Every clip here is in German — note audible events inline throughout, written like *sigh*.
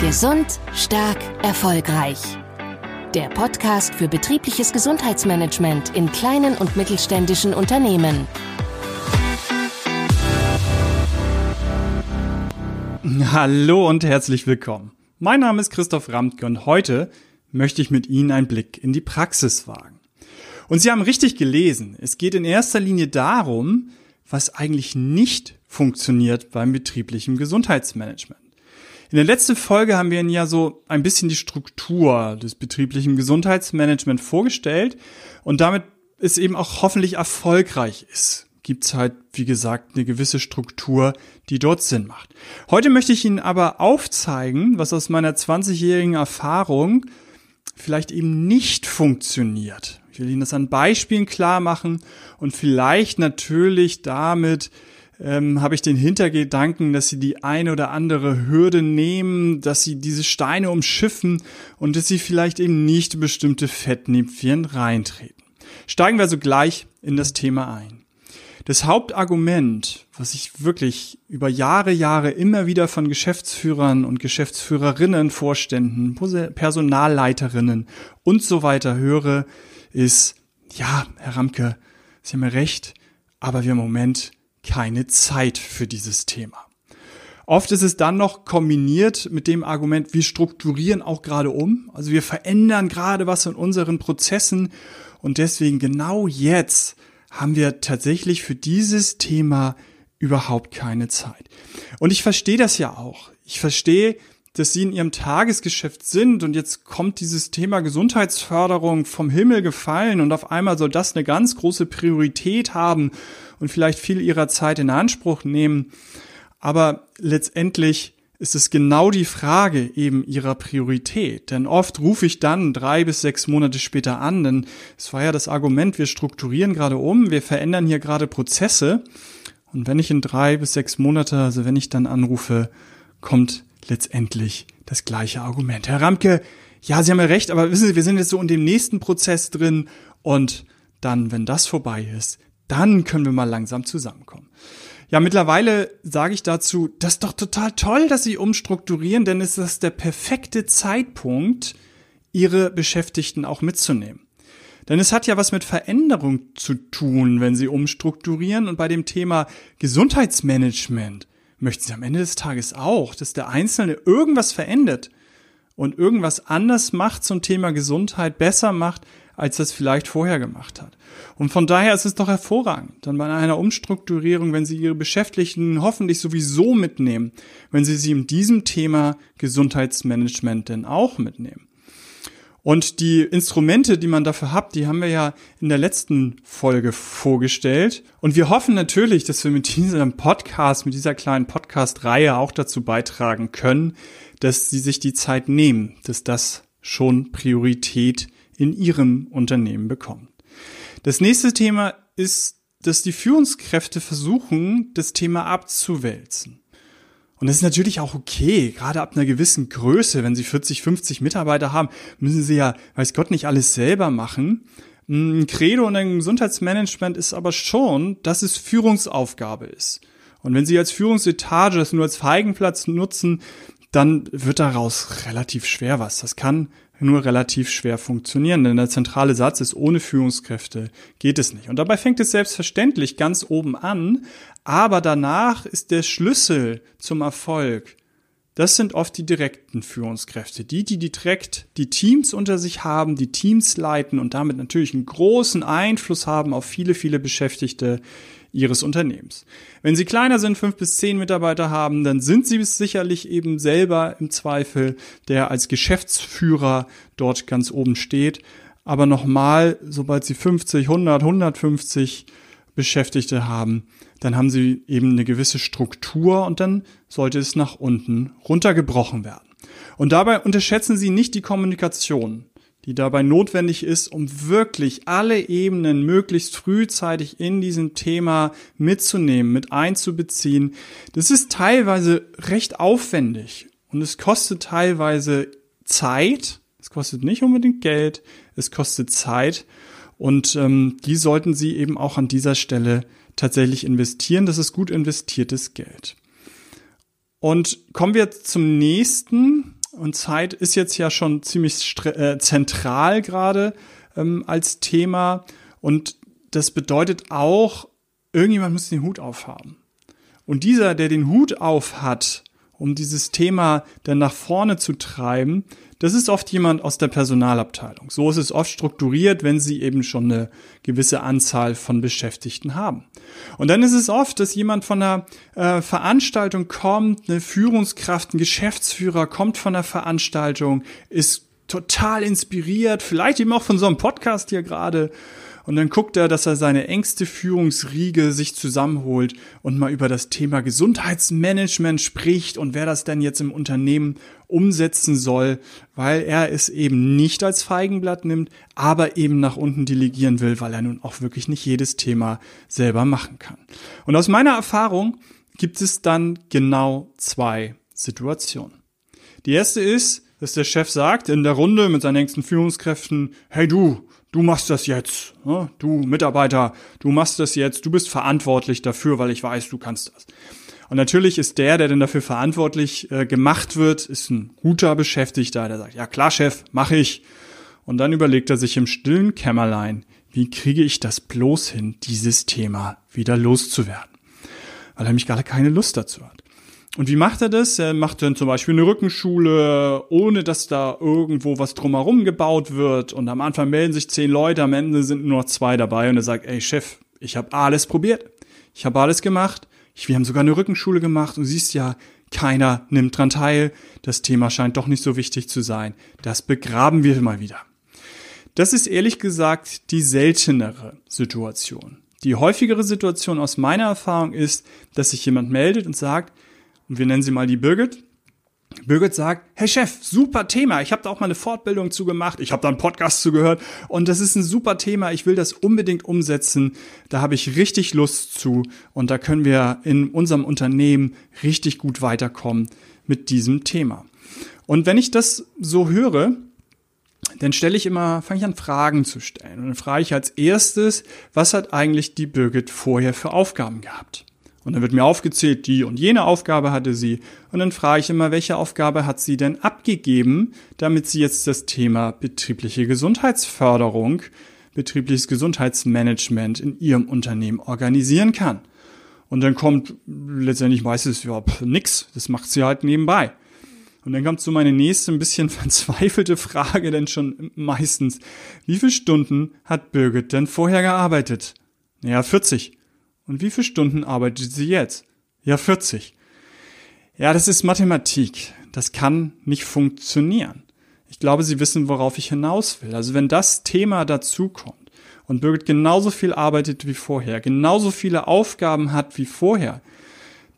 Gesund, stark, erfolgreich. Der Podcast für betriebliches Gesundheitsmanagement in kleinen und mittelständischen Unternehmen. Hallo und herzlich willkommen. Mein Name ist Christoph Ramtke und heute möchte ich mit Ihnen einen Blick in die Praxis wagen. Und Sie haben richtig gelesen. Es geht in erster Linie darum, was eigentlich nicht funktioniert beim betrieblichen Gesundheitsmanagement. In der letzten Folge haben wir Ihnen ja so ein bisschen die Struktur des betrieblichen Gesundheitsmanagement vorgestellt und damit es eben auch hoffentlich erfolgreich ist gibt's halt, wie gesagt, eine gewisse Struktur, die dort Sinn macht. Heute möchte ich Ihnen aber aufzeigen, was aus meiner 20-jährigen Erfahrung vielleicht eben nicht funktioniert. Ich will Ihnen das an Beispielen klar machen und vielleicht natürlich damit ähm, habe ich den Hintergedanken, dass sie die eine oder andere Hürde nehmen, dass sie diese Steine umschiffen und dass sie vielleicht eben nicht bestimmte Fettnäpfchen reintreten. Steigen wir also gleich in das Thema ein. Das Hauptargument, was ich wirklich über Jahre, Jahre immer wieder von Geschäftsführern und Geschäftsführerinnen, Vorständen, Personalleiterinnen und so weiter höre, ist, ja, Herr Ramke, Sie haben ja recht, aber wir im Moment keine Zeit für dieses Thema. Oft ist es dann noch kombiniert mit dem Argument, wir strukturieren auch gerade um, also wir verändern gerade was in unseren Prozessen und deswegen genau jetzt haben wir tatsächlich für dieses Thema überhaupt keine Zeit. Und ich verstehe das ja auch. Ich verstehe, dass Sie in Ihrem Tagesgeschäft sind und jetzt kommt dieses Thema Gesundheitsförderung vom Himmel gefallen und auf einmal soll das eine ganz große Priorität haben und vielleicht viel ihrer Zeit in Anspruch nehmen. Aber letztendlich ist es genau die Frage eben ihrer Priorität. Denn oft rufe ich dann drei bis sechs Monate später an, denn es war ja das Argument, wir strukturieren gerade um, wir verändern hier gerade Prozesse. Und wenn ich in drei bis sechs Monate, also wenn ich dann anrufe, kommt letztendlich das gleiche Argument. Herr Ramke, ja, Sie haben ja recht, aber wissen Sie, wir sind jetzt so in dem nächsten Prozess drin und dann, wenn das vorbei ist, dann können wir mal langsam zusammenkommen. Ja, mittlerweile sage ich dazu, das ist doch total toll, dass Sie umstrukturieren, denn es ist der perfekte Zeitpunkt, Ihre Beschäftigten auch mitzunehmen. Denn es hat ja was mit Veränderung zu tun, wenn Sie umstrukturieren. Und bei dem Thema Gesundheitsmanagement möchten Sie am Ende des Tages auch, dass der Einzelne irgendwas verändert und irgendwas anders macht zum Thema Gesundheit, besser macht, als es vielleicht vorher gemacht hat. Und von daher ist es doch hervorragend, dann bei einer Umstrukturierung, wenn Sie Ihre Beschäftigten hoffentlich sowieso mitnehmen, wenn Sie sie in diesem Thema Gesundheitsmanagement denn auch mitnehmen. Und die Instrumente, die man dafür hat, die haben wir ja in der letzten Folge vorgestellt. Und wir hoffen natürlich, dass wir mit diesem Podcast, mit dieser kleinen Podcast-Reihe auch dazu beitragen können, dass Sie sich die Zeit nehmen, dass das schon Priorität in Ihrem Unternehmen bekommt. Das nächste Thema ist, dass die Führungskräfte versuchen, das Thema abzuwälzen. Und das ist natürlich auch okay, gerade ab einer gewissen Größe, wenn Sie 40, 50 Mitarbeiter haben, müssen Sie ja, weiß Gott, nicht alles selber machen. Ein Credo in einem Gesundheitsmanagement ist aber schon, dass es Führungsaufgabe ist. Und wenn Sie als Führungsetage das nur als Feigenplatz nutzen, dann wird daraus relativ schwer was. Das kann nur relativ schwer funktionieren, denn der zentrale Satz ist, ohne Führungskräfte geht es nicht. Und dabei fängt es selbstverständlich ganz oben an, aber danach ist der Schlüssel zum Erfolg. Das sind oft die direkten Führungskräfte, die, die direkt die Teams unter sich haben, die Teams leiten und damit natürlich einen großen Einfluss haben auf viele, viele Beschäftigte ihres Unternehmens. Wenn Sie kleiner sind, fünf bis zehn Mitarbeiter haben, dann sind Sie sicherlich eben selber im Zweifel, der als Geschäftsführer dort ganz oben steht. Aber nochmal, sobald Sie 50, 100, 150 Beschäftigte haben, dann haben Sie eben eine gewisse Struktur und dann sollte es nach unten runtergebrochen werden. Und dabei unterschätzen Sie nicht die Kommunikation die dabei notwendig ist, um wirklich alle Ebenen möglichst frühzeitig in diesem Thema mitzunehmen, mit einzubeziehen. Das ist teilweise recht aufwendig und es kostet teilweise Zeit. Es kostet nicht unbedingt Geld, es kostet Zeit und ähm, die sollten Sie eben auch an dieser Stelle tatsächlich investieren. Das ist gut investiertes Geld. Und kommen wir zum nächsten und Zeit ist jetzt ja schon ziemlich äh, zentral gerade ähm, als Thema. Und das bedeutet auch, irgendjemand muss den Hut aufhaben. Und dieser, der den Hut auf hat, um dieses Thema dann nach vorne zu treiben, das ist oft jemand aus der Personalabteilung. So ist es oft strukturiert, wenn sie eben schon eine gewisse Anzahl von Beschäftigten haben. Und dann ist es oft, dass jemand von einer äh, Veranstaltung kommt, eine Führungskraft, ein Geschäftsführer kommt von der Veranstaltung, ist total inspiriert, vielleicht eben auch von so einem Podcast hier gerade und dann guckt er, dass er seine engste Führungsriege sich zusammenholt und mal über das Thema Gesundheitsmanagement spricht und wer das denn jetzt im Unternehmen umsetzen soll, weil er es eben nicht als Feigenblatt nimmt, aber eben nach unten delegieren will, weil er nun auch wirklich nicht jedes Thema selber machen kann. Und aus meiner Erfahrung gibt es dann genau zwei Situationen. Die erste ist, dass der Chef sagt in der Runde mit seinen engsten Führungskräften, hey du, du machst das jetzt, ne? du Mitarbeiter, du machst das jetzt, du bist verantwortlich dafür, weil ich weiß, du kannst das. Und natürlich ist der, der denn dafür verantwortlich äh, gemacht wird, ist ein guter Beschäftigter, der sagt, ja klar, Chef, mache ich. Und dann überlegt er sich im stillen Kämmerlein, wie kriege ich das bloß hin, dieses Thema wieder loszuwerden? Weil er mich gerade keine Lust dazu hat. Und wie macht er das? Er macht dann zum Beispiel eine Rückenschule, ohne dass da irgendwo was drumherum gebaut wird. Und am Anfang melden sich zehn Leute, am Ende sind nur noch zwei dabei. Und er sagt, ey Chef, ich habe alles probiert. Ich habe alles gemacht. Wir haben sogar eine Rückenschule gemacht. Und siehst ja, keiner nimmt dran teil. Das Thema scheint doch nicht so wichtig zu sein. Das begraben wir mal wieder. Das ist ehrlich gesagt die seltenere Situation. Die häufigere Situation aus meiner Erfahrung ist, dass sich jemand meldet und sagt, und wir nennen sie mal die Birgit. Birgit sagt, hey Chef, super Thema. Ich habe da auch mal eine Fortbildung zu gemacht. Ich habe da einen Podcast zugehört und das ist ein super Thema. Ich will das unbedingt umsetzen. Da habe ich richtig Lust zu und da können wir in unserem Unternehmen richtig gut weiterkommen mit diesem Thema. Und wenn ich das so höre, dann stelle ich immer, fange ich an Fragen zu stellen und dann frage ich als erstes, was hat eigentlich die Birgit vorher für Aufgaben gehabt? Und dann wird mir aufgezählt, die und jene Aufgabe hatte sie. Und dann frage ich immer, welche Aufgabe hat sie denn abgegeben, damit sie jetzt das Thema betriebliche Gesundheitsförderung, betriebliches Gesundheitsmanagement in ihrem Unternehmen organisieren kann. Und dann kommt letztendlich meistens, ja, nix, das macht sie halt nebenbei. Und dann kommt so meine nächste ein bisschen *laughs* verzweifelte Frage denn schon meistens. Wie viele Stunden hat Birgit denn vorher gearbeitet? Naja, 40. Und wie viele Stunden arbeitet sie jetzt? Ja, 40. Ja, das ist Mathematik. Das kann nicht funktionieren. Ich glaube, Sie wissen, worauf ich hinaus will. Also wenn das Thema dazukommt und Birgit genauso viel arbeitet wie vorher, genauso viele Aufgaben hat wie vorher,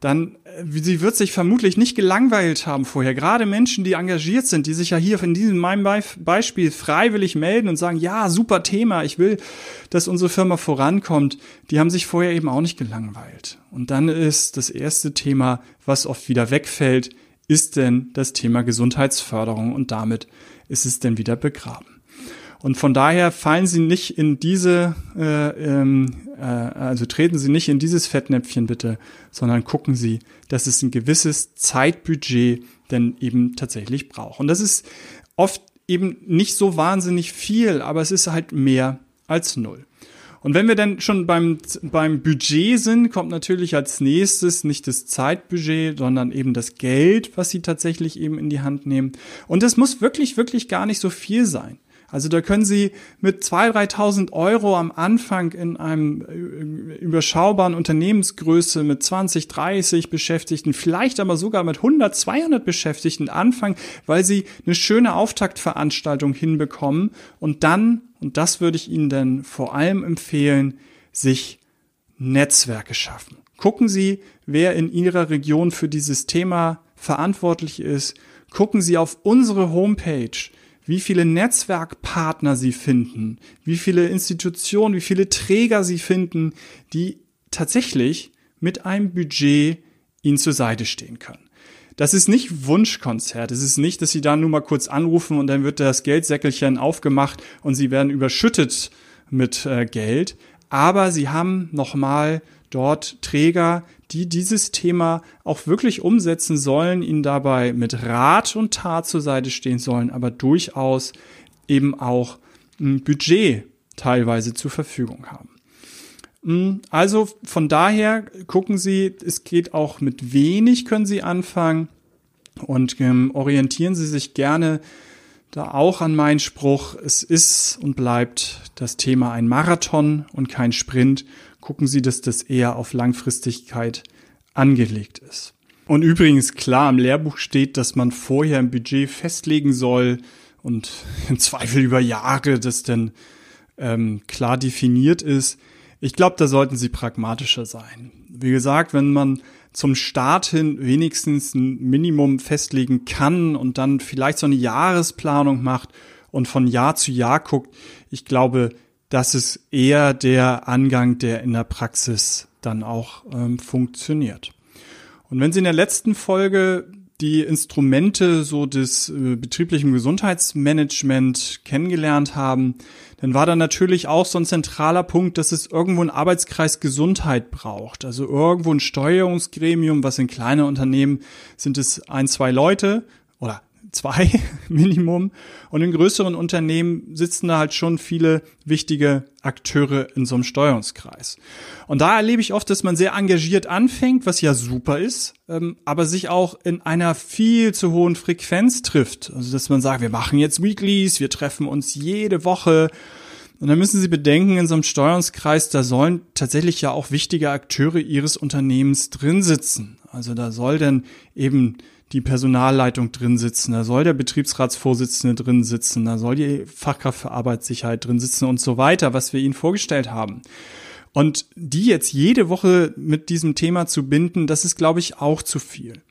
dann äh, sie wird sich vermutlich nicht gelangweilt haben vorher. Gerade Menschen, die engagiert sind, die sich ja hier in diesem meinem Beispiel freiwillig melden und sagen, ja, super Thema, ich will, dass unsere Firma vorankommt, die haben sich vorher eben auch nicht gelangweilt. Und dann ist das erste Thema, was oft wieder wegfällt, ist denn das Thema Gesundheitsförderung und damit ist es denn wieder begraben. Und von daher fallen Sie nicht in diese, äh, ähm, äh, also treten Sie nicht in dieses Fettnäpfchen bitte, sondern gucken Sie, dass es ein gewisses Zeitbudget denn eben tatsächlich braucht. Und das ist oft eben nicht so wahnsinnig viel, aber es ist halt mehr als null. Und wenn wir dann schon beim, beim Budget sind, kommt natürlich als nächstes nicht das Zeitbudget, sondern eben das Geld, was Sie tatsächlich eben in die Hand nehmen. Und das muss wirklich, wirklich gar nicht so viel sein. Also da können Sie mit 2.000, 3.000 Euro am Anfang in einem äh, überschaubaren Unternehmensgröße mit 20, 30 Beschäftigten, vielleicht aber sogar mit 100, 200 Beschäftigten anfangen, weil Sie eine schöne Auftaktveranstaltung hinbekommen und dann, und das würde ich Ihnen dann vor allem empfehlen, sich Netzwerke schaffen. Gucken Sie, wer in Ihrer Region für dieses Thema verantwortlich ist. Gucken Sie auf unsere Homepage wie viele Netzwerkpartner sie finden, wie viele Institutionen, wie viele Träger sie finden, die tatsächlich mit einem Budget ihnen zur Seite stehen können. Das ist nicht Wunschkonzert. Es ist nicht, dass sie da nur mal kurz anrufen und dann wird das Geldsäckelchen aufgemacht und sie werden überschüttet mit äh, Geld. Aber sie haben nochmal dort Träger, die dieses Thema auch wirklich umsetzen sollen, ihnen dabei mit Rat und Tat zur Seite stehen sollen, aber durchaus eben auch ein Budget teilweise zur Verfügung haben. Hm, also von daher gucken Sie, es geht auch mit wenig können Sie anfangen und ähm, orientieren Sie sich gerne da auch an meinen Spruch, es ist und bleibt das Thema ein Marathon und kein Sprint. Gucken Sie, dass das eher auf Langfristigkeit angelegt ist. Und übrigens, klar, im Lehrbuch steht, dass man vorher ein Budget festlegen soll und *laughs* im Zweifel über Jahre das dann ähm, klar definiert ist. Ich glaube, da sollten Sie pragmatischer sein. Wie gesagt, wenn man zum Start hin wenigstens ein Minimum festlegen kann und dann vielleicht so eine Jahresplanung macht und von Jahr zu Jahr guckt, ich glaube, das ist eher der Angang, der in der Praxis dann auch ähm, funktioniert. Und wenn Sie in der letzten Folge die Instrumente so des äh, betrieblichen Gesundheitsmanagement kennengelernt haben, dann war da natürlich auch so ein zentraler Punkt, dass es irgendwo einen Arbeitskreis Gesundheit braucht. Also irgendwo ein Steuerungsgremium, was in kleinen Unternehmen sind es ein, zwei Leute oder zwei *laughs* Minimum. Und in größeren Unternehmen sitzen da halt schon viele wichtige Akteure in so einem Steuerungskreis. Und da erlebe ich oft, dass man sehr engagiert anfängt, was ja super ist, ähm, aber sich auch in einer viel zu hohen Frequenz trifft. Also dass man sagt, wir machen jetzt Weeklies, wir treffen uns jede Woche. Und dann müssen Sie bedenken, in so einem Steuerungskreis, da sollen tatsächlich ja auch wichtige Akteure Ihres Unternehmens drin sitzen. Also da soll denn eben die Personalleitung drin sitzen, da soll der Betriebsratsvorsitzende drin sitzen, da soll die Fachkraft für Arbeitssicherheit drin sitzen und so weiter, was wir Ihnen vorgestellt haben. Und die jetzt jede Woche mit diesem Thema zu binden, das ist, glaube ich, auch zu viel.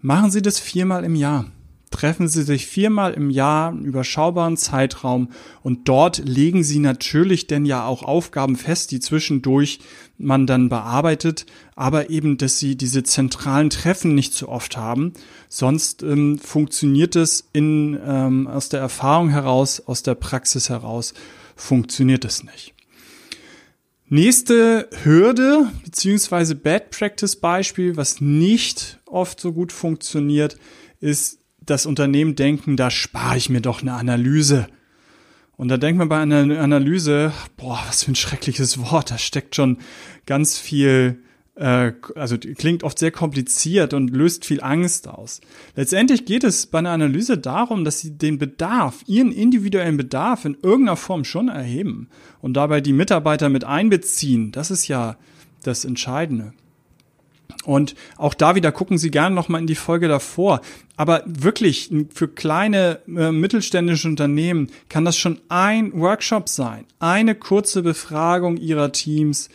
Machen Sie das viermal im Jahr treffen sie sich viermal im Jahr, einen überschaubaren Zeitraum und dort legen sie natürlich denn ja auch Aufgaben fest, die zwischendurch man dann bearbeitet, aber eben, dass sie diese zentralen Treffen nicht so oft haben. Sonst ähm, funktioniert es in, ähm, aus der Erfahrung heraus, aus der Praxis heraus, funktioniert es nicht. Nächste Hürde beziehungsweise Bad Practice Beispiel, was nicht oft so gut funktioniert, ist das Unternehmen denken, da spare ich mir doch eine Analyse. Und da denkt man bei einer Analyse, boah, was für ein schreckliches Wort, da steckt schon ganz viel, äh, also klingt oft sehr kompliziert und löst viel Angst aus. Letztendlich geht es bei einer Analyse darum, dass sie den Bedarf, ihren individuellen Bedarf in irgendeiner Form schon erheben und dabei die Mitarbeiter mit einbeziehen. Das ist ja das Entscheidende. Und auch da wieder gucken Sie gerne nochmal in die Folge davor. Aber wirklich, für kleine äh, mittelständische Unternehmen kann das schon ein Workshop sein. Eine kurze Befragung Ihrer Teams.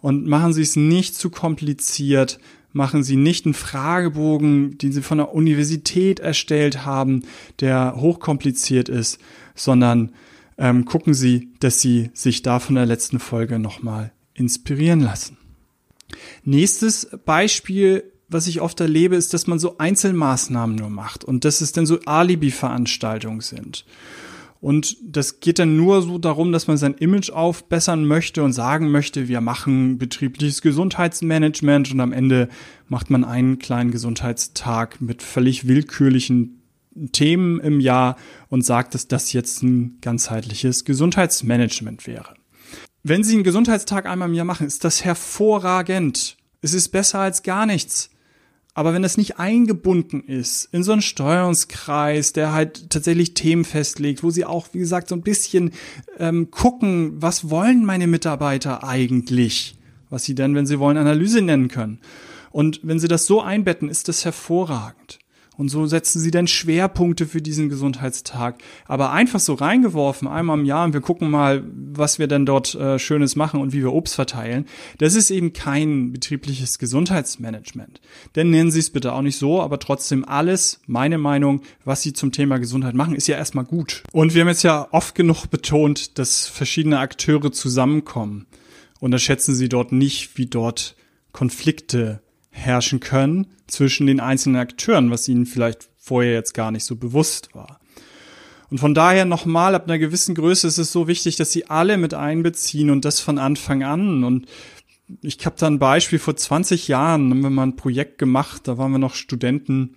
Und machen Sie es nicht zu kompliziert. Machen Sie nicht einen Fragebogen, den Sie von der Universität erstellt haben, der hochkompliziert ist, sondern ähm, gucken Sie, dass Sie sich da von der letzten Folge nochmal inspirieren lassen. Nächstes Beispiel, was ich oft erlebe, ist, dass man so Einzelmaßnahmen nur macht und dass es dann so Alibi-Veranstaltungen sind. Und das geht dann nur so darum, dass man sein Image aufbessern möchte und sagen möchte, wir machen betriebliches Gesundheitsmanagement und am Ende macht man einen kleinen Gesundheitstag mit völlig willkürlichen Themen im Jahr und sagt, dass das jetzt ein ganzheitliches Gesundheitsmanagement wäre. Wenn Sie einen Gesundheitstag einmal im Jahr machen, ist das hervorragend. Es ist besser als gar nichts. Aber wenn das nicht eingebunden ist in so einen Steuerungskreis, der halt tatsächlich Themen festlegt, wo sie auch, wie gesagt, so ein bisschen ähm, gucken, was wollen meine Mitarbeiter eigentlich, was sie dann, wenn sie wollen, Analyse nennen können. Und wenn sie das so einbetten, ist das hervorragend. Und so setzen sie dann Schwerpunkte für diesen Gesundheitstag. Aber einfach so reingeworfen, einmal im Jahr und wir gucken mal, was wir denn dort äh, Schönes machen und wie wir Obst verteilen. Das ist eben kein betriebliches Gesundheitsmanagement. Denn nennen Sie es bitte auch nicht so, aber trotzdem alles, meine Meinung, was Sie zum Thema Gesundheit machen, ist ja erstmal gut. Und wir haben jetzt ja oft genug betont, dass verschiedene Akteure zusammenkommen. Unterschätzen Sie dort nicht, wie dort Konflikte herrschen können zwischen den einzelnen Akteuren, was ihnen vielleicht vorher jetzt gar nicht so bewusst war. Und von daher nochmal, ab einer gewissen Größe ist es so wichtig, dass sie alle mit einbeziehen und das von Anfang an. Und ich habe da ein Beispiel, vor 20 Jahren haben wir mal ein Projekt gemacht, da waren wir noch Studenten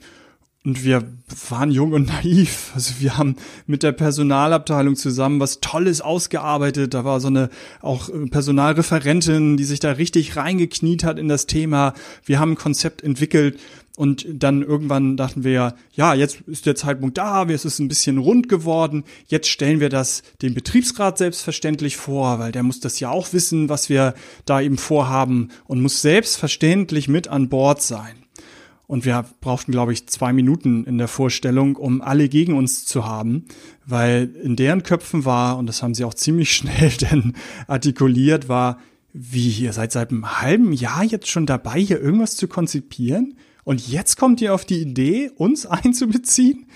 und wir waren jung und naiv. Also wir haben mit der Personalabteilung zusammen was Tolles ausgearbeitet. Da war so eine auch Personalreferentin, die sich da richtig reingekniet hat in das Thema. Wir haben ein Konzept entwickelt und dann irgendwann dachten wir, ja, jetzt ist der Zeitpunkt da, es ist ein bisschen rund geworden. Jetzt stellen wir das dem Betriebsrat selbstverständlich vor, weil der muss das ja auch wissen, was wir da eben vorhaben und muss selbstverständlich mit an Bord sein. Und wir brauchten, glaube ich, zwei Minuten in der Vorstellung, um alle gegen uns zu haben, weil in deren Köpfen war, und das haben sie auch ziemlich *laughs* schnell denn artikuliert, war, wie ihr seid seit einem halben Jahr jetzt schon dabei, hier irgendwas zu konzipieren? Und jetzt kommt ihr auf die Idee, uns *laughs* einzubeziehen?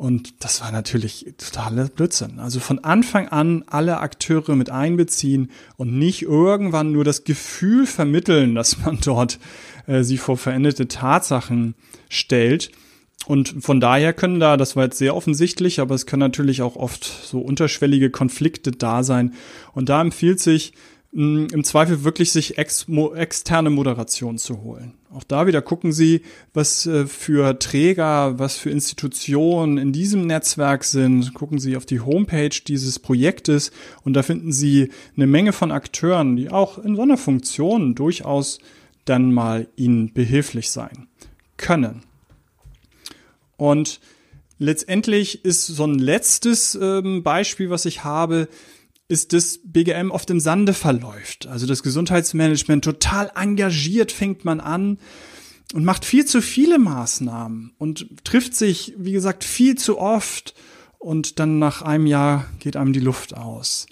Und das war natürlich totaler Blödsinn. Also von Anfang an alle Akteure mit einbeziehen und nicht irgendwann nur das Gefühl vermitteln, dass man dort äh, sie vor veränderte Tatsachen stellt. Und von daher können da, das war jetzt sehr offensichtlich, aber es können natürlich auch oft so unterschwellige Konflikte da sein. Und da empfiehlt sich, im Zweifel wirklich sich ex externe Moderation zu holen. Auch da wieder gucken Sie, was äh, für Träger, was für Institutionen in diesem Netzwerk sind. Gucken Sie auf die Homepage dieses Projektes und da finden Sie eine Menge von Akteuren, die auch in so einer Funktion durchaus dann mal Ihnen behilflich sein können. Und letztendlich ist so ein letztes ähm, Beispiel, was ich habe, ist das BGM oft im Sande verläuft. Also das Gesundheitsmanagement total engagiert fängt man an und macht viel zu viele Maßnahmen und trifft sich, wie gesagt, viel zu oft und dann nach einem Jahr geht einem die Luft aus.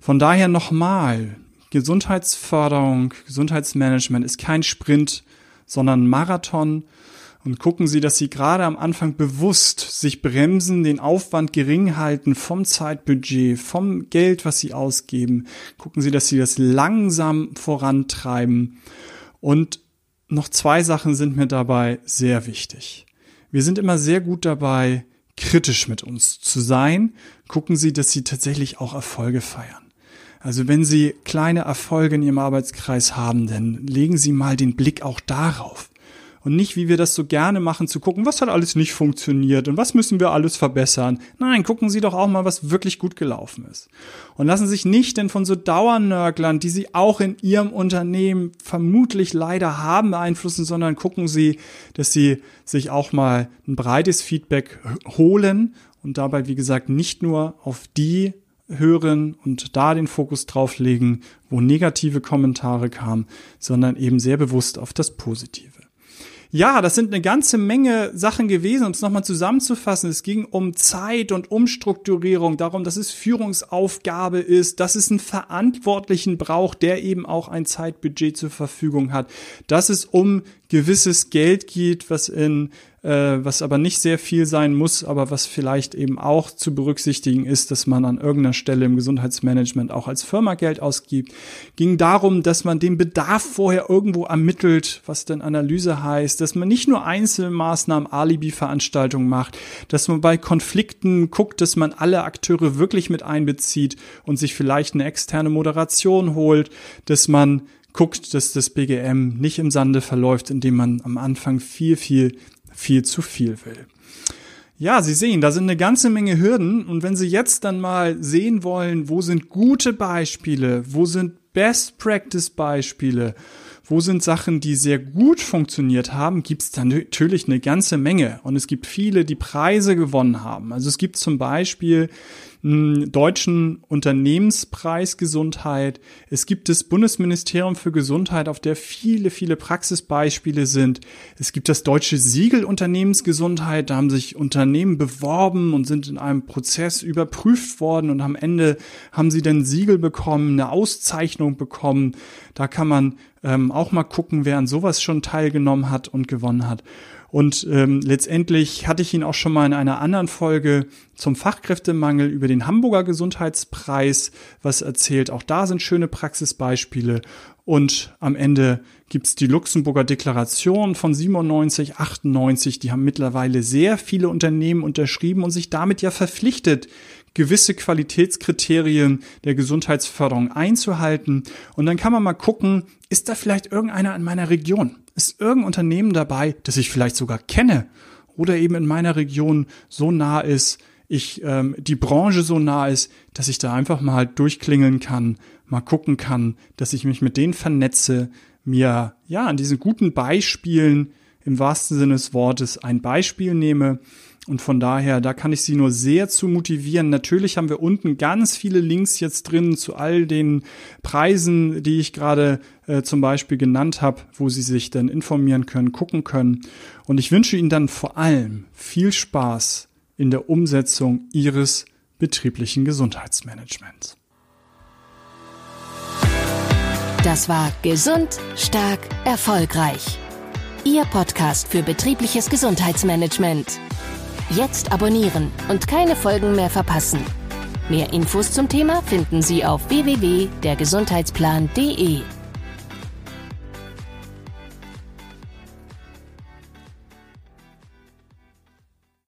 Von daher nochmal, Gesundheitsförderung, Gesundheitsmanagement ist kein Sprint, sondern Marathon und gucken Sie, dass Sie gerade am Anfang bewusst sich bremsen, den Aufwand gering halten vom Zeitbudget, vom Geld, was Sie ausgeben. Gucken Sie, dass Sie das langsam vorantreiben. Und noch zwei Sachen sind mir dabei sehr wichtig. Wir sind immer sehr gut dabei, kritisch mit uns zu sein. Gucken Sie, dass Sie tatsächlich auch Erfolge feiern. Also wenn Sie kleine Erfolge in Ihrem Arbeitskreis haben, dann legen Sie mal den Blick auch darauf und nicht, wie wir das so gerne machen, zu gucken, was hat alles nicht funktioniert und was müssen wir alles verbessern. Nein, gucken Sie doch auch mal, was wirklich gut gelaufen ist. Und lassen sich nicht denn von so Dauernörglern, die Sie auch in Ihrem Unternehmen vermutlich leider haben, beeinflussen, sondern gucken Sie, dass Sie sich auch mal ein breites Feedback holen und dabei, wie gesagt, nicht nur auf die hören und da den Fokus drauf legen, wo negative Kommentare kamen, sondern eben sehr bewusst auf das Positive. Ja, das sind eine ganze Menge Sachen gewesen, um es nochmal zusammenzufassen. Es ging um Zeit und Umstrukturierung, darum, dass es Führungsaufgabe ist, dass es einen Verantwortlichen braucht, der eben auch ein Zeitbudget zur Verfügung hat, dass es um gewisses Geld geht, was in was aber nicht sehr viel sein muss, aber was vielleicht eben auch zu berücksichtigen ist, dass man an irgendeiner Stelle im Gesundheitsmanagement auch als Firma Geld ausgibt. Ging darum, dass man den Bedarf vorher irgendwo ermittelt, was denn Analyse heißt, dass man nicht nur Einzelmaßnahmen, Alibi-Veranstaltungen macht, dass man bei Konflikten guckt, dass man alle Akteure wirklich mit einbezieht und sich vielleicht eine externe Moderation holt, dass man guckt, dass das BGM nicht im Sande verläuft, indem man am Anfang viel, viel viel zu viel will. Ja, Sie sehen, da sind eine ganze Menge Hürden und wenn Sie jetzt dann mal sehen wollen, wo sind gute Beispiele, wo sind Best Practice Beispiele, wo sind Sachen, die sehr gut funktioniert haben, gibt es dann natürlich eine ganze Menge. Und es gibt viele, die Preise gewonnen haben. Also es gibt zum Beispiel deutschen Unternehmenspreis Gesundheit. Es gibt das Bundesministerium für Gesundheit, auf der viele, viele Praxisbeispiele sind. Es gibt das deutsche Siegel Unternehmensgesundheit. Da haben sich Unternehmen beworben und sind in einem Prozess überprüft worden und am Ende haben sie dann Siegel bekommen, eine Auszeichnung bekommen. Da kann man ähm, auch mal gucken, wer an sowas schon teilgenommen hat und gewonnen hat. Und ähm, letztendlich hatte ich ihn auch schon mal in einer anderen Folge zum Fachkräftemangel über den Hamburger Gesundheitspreis was erzählt. Auch da sind schöne Praxisbeispiele. Und am Ende gibt's die Luxemburger Deklaration von 97, 98. Die haben mittlerweile sehr viele Unternehmen unterschrieben und sich damit ja verpflichtet, gewisse Qualitätskriterien der Gesundheitsförderung einzuhalten. Und dann kann man mal gucken, ist da vielleicht irgendeiner in meiner Region? Ist irgendein Unternehmen dabei, das ich vielleicht sogar kenne oder eben in meiner Region so nah ist, ich ähm, die Branche so nah ist, dass ich da einfach mal durchklingeln kann, mal gucken kann, dass ich mich mit denen vernetze, mir ja an diesen guten Beispielen im wahrsten Sinne des Wortes ein Beispiel nehme und von daher, da kann ich Sie nur sehr zu motivieren. Natürlich haben wir unten ganz viele Links jetzt drin zu all den Preisen, die ich gerade äh, zum Beispiel genannt habe, wo Sie sich dann informieren können, gucken können. Und ich wünsche Ihnen dann vor allem viel Spaß in der Umsetzung Ihres betrieblichen Gesundheitsmanagements. Das war Gesund, Stark, Erfolgreich. Ihr Podcast für betriebliches Gesundheitsmanagement. Jetzt abonnieren und keine Folgen mehr verpassen. Mehr Infos zum Thema finden Sie auf www.dergesundheitsplan.de.